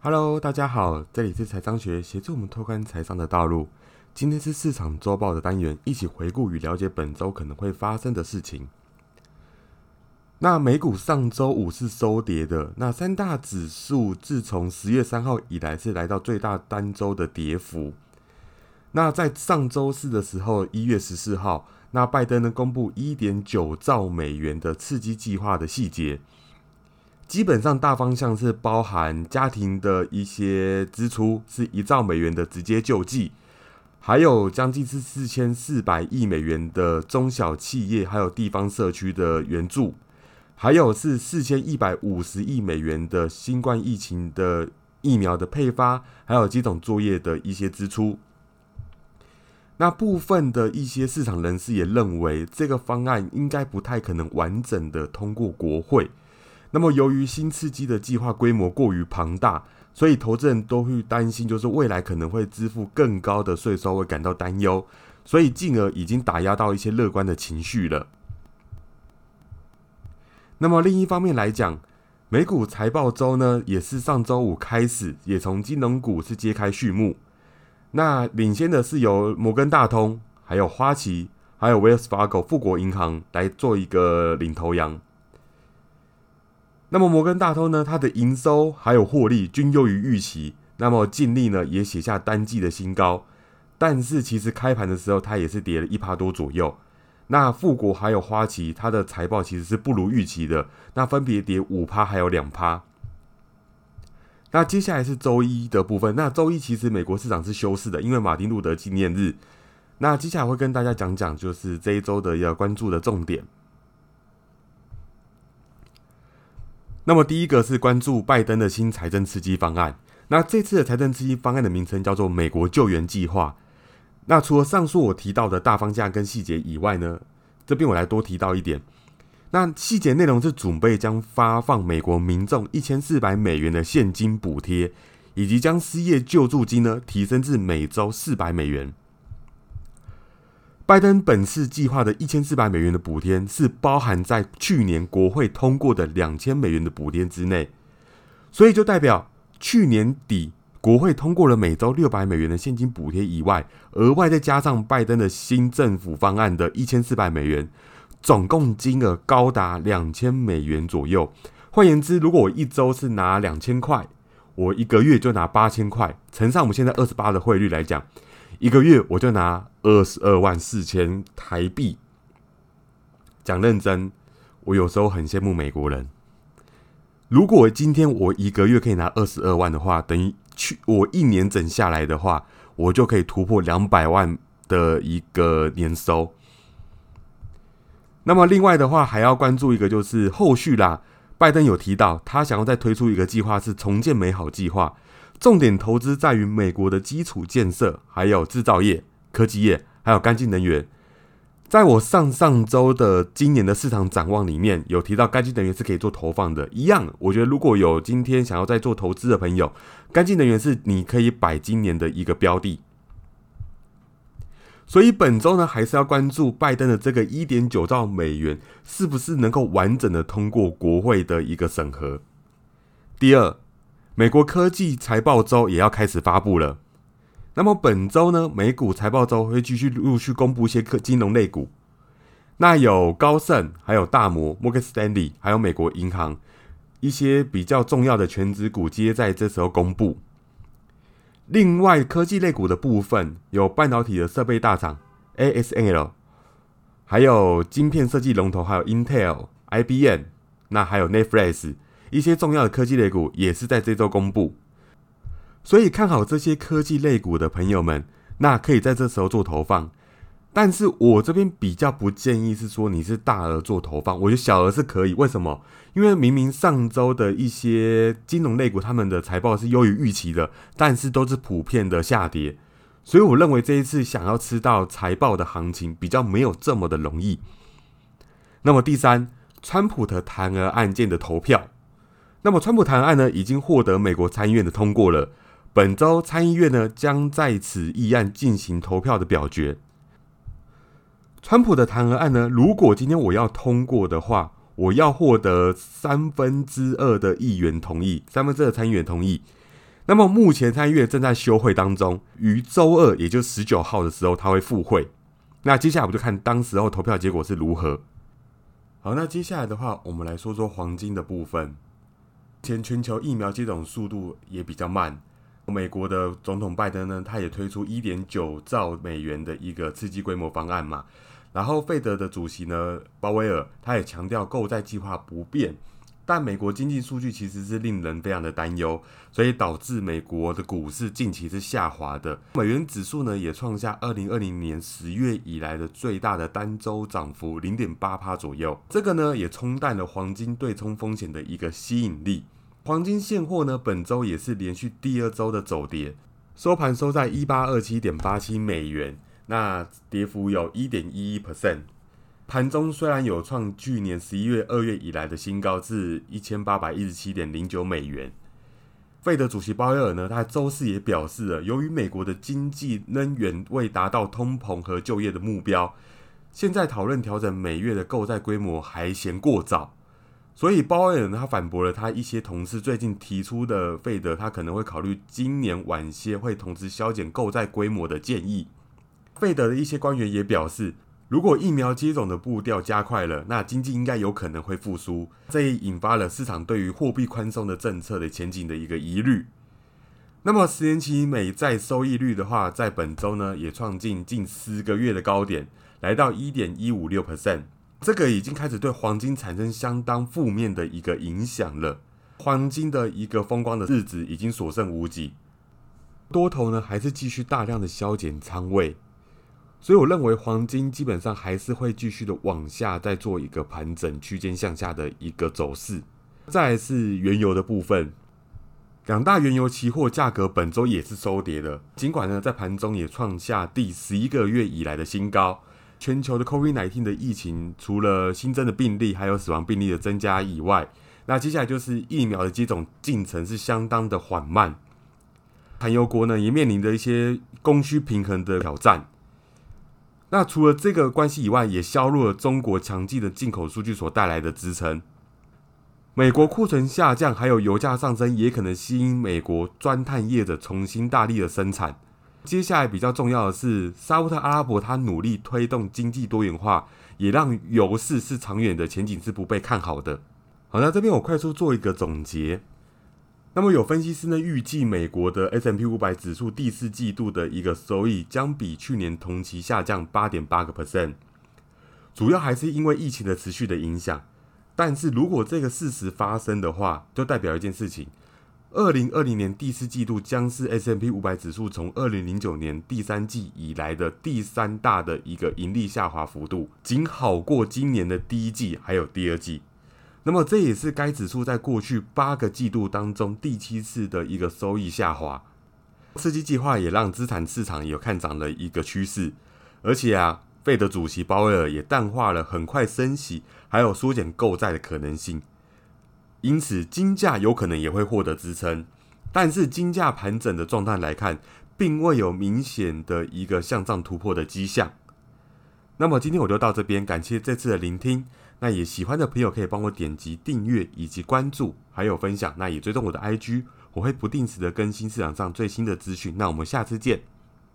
Hello，大家好，这里是财商学，协助我们拓宽财商的道路。今天是市场周报的单元，一起回顾与了解本周可能会发生的事情。那美股上周五是收跌的，那三大指数自从十月三号以来是来到最大单周的跌幅。那在上周四的时候，一月十四号，那拜登呢公布一点九兆美元的刺激计划的细节。基本上大方向是包含家庭的一些支出，是一兆美元的直接救济，还有将近是四千四百亿美元的中小企业还有地方社区的援助，还有是四千一百五十亿美元的新冠疫情的疫苗的配发，还有几种作业的一些支出。那部分的一些市场人士也认为，这个方案应该不太可能完整的通过国会。那么，由于新刺激的计划规模过于庞大，所以投资人都会担心，就是未来可能会支付更高的税收，会感到担忧，所以进而已经打压到一些乐观的情绪了。那么另一方面来讲，美股财报周呢，也是上周五开始，也从金融股是揭开序幕。那领先的是由摩根大通、还有花旗、还有 Wells Fargo 富国银行来做一个领头羊。那么摩根大通呢，它的营收还有获利均优于预期，那么净利呢也写下单季的新高。但是其实开盘的时候，它也是跌了一趴多左右。那富国还有花旗，它的财报其实是不如预期的，那分别跌五趴还有两趴。那接下来是周一的部分，那周一其实美国市场是休市的，因为马丁路德纪念日。那接下来会跟大家讲讲，就是这一周的要关注的重点。那么第一个是关注拜登的新财政刺激方案。那这次的财政刺激方案的名称叫做“美国救援计划”。那除了上述我提到的大方向跟细节以外呢，这边我来多提到一点。那细节内容是准备将发放美国民众一千四百美元的现金补贴，以及将失业救助金呢提升至每周四百美元。拜登本次计划的一千四百美元的补贴是包含在去年国会通过的两千美元的补贴之内，所以就代表去年底国会通过了每周六百美元的现金补贴以外，额外再加上拜登的新政府方案的一千四百美元，总共金额高达两千美元左右。换言之，如果我一周是拿两千块，我一个月就拿八千块，乘上我们现在二十八的汇率来讲。一个月我就拿二十二万四千台币。讲认真，我有时候很羡慕美国人。如果今天我一个月可以拿二十二万的话，等于去我一年整下来的话，我就可以突破两百万的一个年收。那么另外的话，还要关注一个就是后续啦。拜登有提到，他想要再推出一个计划，是重建美好计划。重点投资在于美国的基础建设，还有制造业、科技业，还有干净能源。在我上上周的今年的市场展望里面，有提到干净能源是可以做投放的。一样，我觉得如果有今天想要再做投资的朋友，干净能源是你可以摆今年的一个标的。所以本周呢，还是要关注拜登的这个一点九兆美元是不是能够完整的通过国会的一个审核。第二。美国科技财报周也要开始发布了。那么本周呢，美股财报周会继续陆续公布一些科金融类股。那有高盛，还有大摩、摩根斯丹利，还有美国银行一些比较重要的全职股，皆在这时候公布。另外，科技类股的部分有半导体的设备大厂 ASML，还有晶片设计龙头，还有 Intel、IBM，那还有 Netflix。一些重要的科技类股也是在这周公布，所以看好这些科技类股的朋友们，那可以在这时候做投放。但是我这边比较不建议是说你是大额做投放，我觉得小额是可以。为什么？因为明明上周的一些金融类股他们的财报是优于预期的，但是都是普遍的下跌，所以我认为这一次想要吃到财报的行情比较没有这么的容易。那么第三，川普的弹劾案件的投票。那么，川普弹劾案呢，已经获得美国参议院的通过了。本周参议院呢，将在此议案进行投票的表决。川普的弹劾案呢，如果今天我要通过的话，我要获得三分之二的议员同意，三分之二参议员同意。那么目前参议院正在休会当中，于周二，也就十九号的时候，他会复会。那接下来我们就看当时候投票结果是如何。好，那接下来的话，我们来说说黄金的部分。前全球疫苗接种速度也比较慢。美国的总统拜登呢，他也推出一点九兆美元的一个刺激规模方案嘛。然后费德的主席呢，鲍威尔，他也强调购债计划不变。但美国经济数据其实是令人非常的担忧，所以导致美国的股市近期是下滑的。美元指数呢也创下二零二零年十月以来的最大的单周涨幅零点八趴左右。这个呢也冲淡了黄金对冲风险的一个吸引力。黄金现货呢本周也是连续第二周的走跌，收盘收在一八二七点八七美元，那跌幅有一点一一 percent。盘中虽然有创去年十一月、二月以来的新高，至一千八百一十七点零九美元。费德主席鲍威尔呢，他周四也表示了，由于美国的经济仍远未达到通膨和就业的目标，现在讨论调整每月的购债规模还嫌过早。所以鲍威尔他反驳了他一些同事最近提出的，费德他可能会考虑今年晚些会同时削减购债规模的建议。费德的一些官员也表示。如果疫苗接种的步调加快了，那经济应该有可能会复苏，这也引发了市场对于货币宽松的政策的前景的一个疑虑。那么十年期美债收益率的话，在本周呢也创近近十个月的高点，来到一点一五六 percent，这个已经开始对黄金产生相当负面的一个影响了。黄金的一个风光的日子已经所剩无几，多头呢还是继续大量的削减仓位。所以我认为黄金基本上还是会继续的往下再做一个盘整区间向下的一个走势。再是原油的部分，两大原油期货价格本周也是收跌的，尽管呢在盘中也创下第十一个月以来的新高。全球的 COVID-19 的疫情，除了新增的病例还有死亡病例的增加以外，那接下来就是疫苗的接种进程是相当的缓慢。产油国呢也面临着一些供需平衡的挑战。那除了这个关系以外，也削弱了中国强劲的进口数据所带来的支撑。美国库存下降，还有油价上升，也可能吸引美国钻探业者重新大力的生产。接下来比较重要的是，沙特阿拉伯它努力推动经济多元化，也让油市是长远的前景是不被看好的。好，那这边我快速做一个总结。那么有分析师呢预计，美国的 S M P 五百指数第四季度的一个收益将比去年同期下降八点八个 percent，主要还是因为疫情的持续的影响。但是如果这个事实发生的话，就代表一件事情：二零二零年第四季度将是 S M P 五百指数从二零零九年第三季以来的第三大的一个盈利下滑幅度，仅好过今年的第一季还有第二季。那么这也是该指数在过去八个季度当中第七次的一个收益下滑。刺激计划也让资产市场有看涨的一个趋势，而且啊，费德主席鲍威尔也淡化了很快升息还有缩减购债的可能性，因此金价有可能也会获得支撑。但是金价盘整的状态来看，并未有明显的一个向上突破的迹象。那么今天我就到这边，感谢这次的聆听。那也喜欢的朋友可以帮我点击订阅以及关注，还有分享。那也追踪我的 IG，我会不定时的更新市场上最新的资讯。那我们下次见。